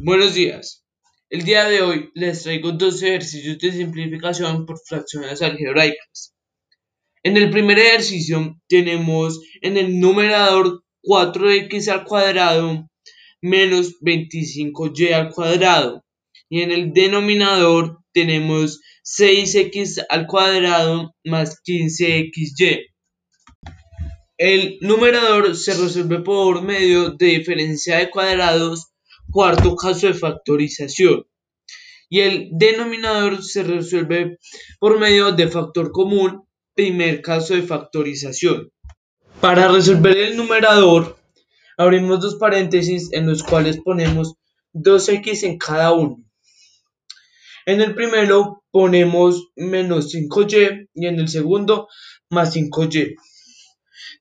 Buenos días. El día de hoy les traigo dos ejercicios de simplificación por fracciones algebraicas. En el primer ejercicio tenemos en el numerador 4x al cuadrado menos 25y al cuadrado y en el denominador tenemos 6x al cuadrado más 15xy. El numerador se resuelve por medio de diferencia de cuadrados cuarto caso de factorización. Y el denominador se resuelve por medio de factor común, primer caso de factorización. Para resolver el numerador, abrimos dos paréntesis en los cuales ponemos 2x en cada uno. En el primero ponemos menos 5y y en el segundo más 5y.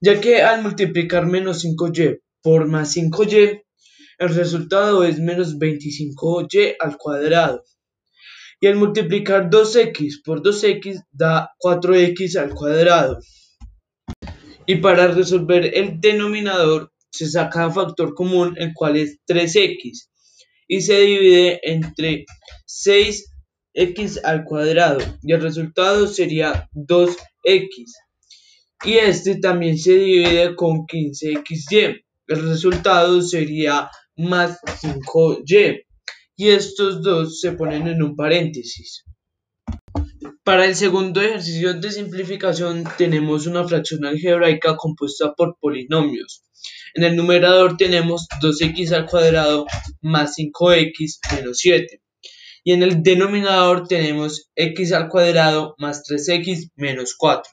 Ya que al multiplicar menos 5y por más 5y el resultado es menos 25y al cuadrado. Y al multiplicar 2x por 2x da 4x al cuadrado. Y para resolver el denominador se saca factor común, el cual es 3x. Y se divide entre 6x al cuadrado. Y el resultado sería 2x. Y este también se divide con 15xy. El resultado sería más 5y y estos dos se ponen en un paréntesis. Para el segundo ejercicio de simplificación tenemos una fracción algebraica compuesta por polinomios. En el numerador tenemos 2x al cuadrado más 5x menos 7. Y en el denominador tenemos x al cuadrado más 3x menos 4.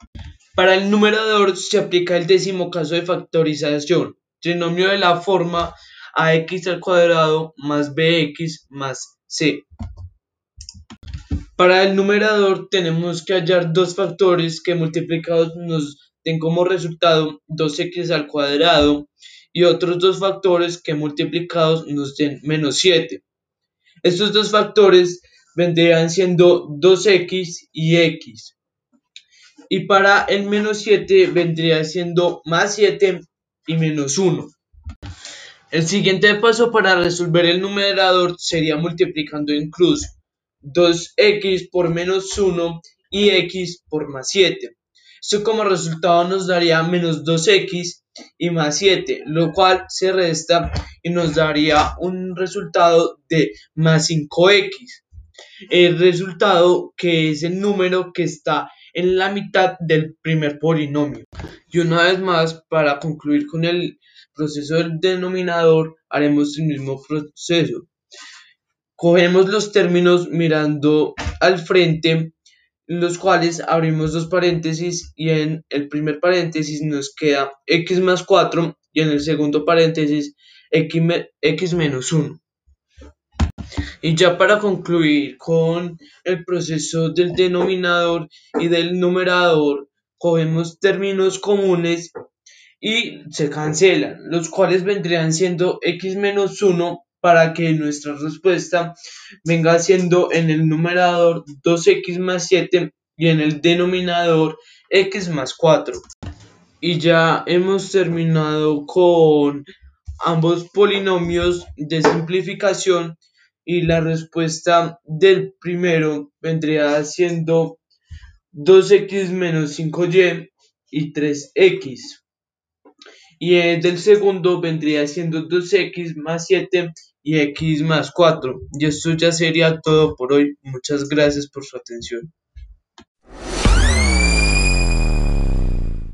Para el numerador se aplica el décimo caso de factorización, trinomio de la forma ax al cuadrado más bx más c. Para el numerador tenemos que hallar dos factores que multiplicados nos den como resultado 2x al cuadrado y otros dos factores que multiplicados nos den menos 7. Estos dos factores vendrían siendo 2x y x. Y para el menos 7 vendría siendo más 7 y menos 1. El siguiente paso para resolver el numerador sería multiplicando incluso 2x por menos 1 y x por más 7. Esto como resultado nos daría menos 2x y más 7, lo cual se resta y nos daría un resultado de más 5x. El resultado que es el número que está en la mitad del primer polinomio. Y una vez más, para concluir con el proceso del denominador haremos el mismo proceso. Cogemos los términos mirando al frente, los cuales abrimos dos paréntesis y en el primer paréntesis nos queda x más 4 y en el segundo paréntesis x, x menos 1. Y ya para concluir con el proceso del denominador y del numerador, cogemos términos comunes y se cancelan, los cuales vendrían siendo x menos 1 para que nuestra respuesta venga siendo en el numerador 2x más 7 y en el denominador x más 4. Y ya hemos terminado con ambos polinomios de simplificación y la respuesta del primero vendría siendo 2x menos 5y y 3x y el del segundo vendría siendo 2x más 7 y x más 4. Y esto ya sería todo por hoy. Muchas gracias por su atención.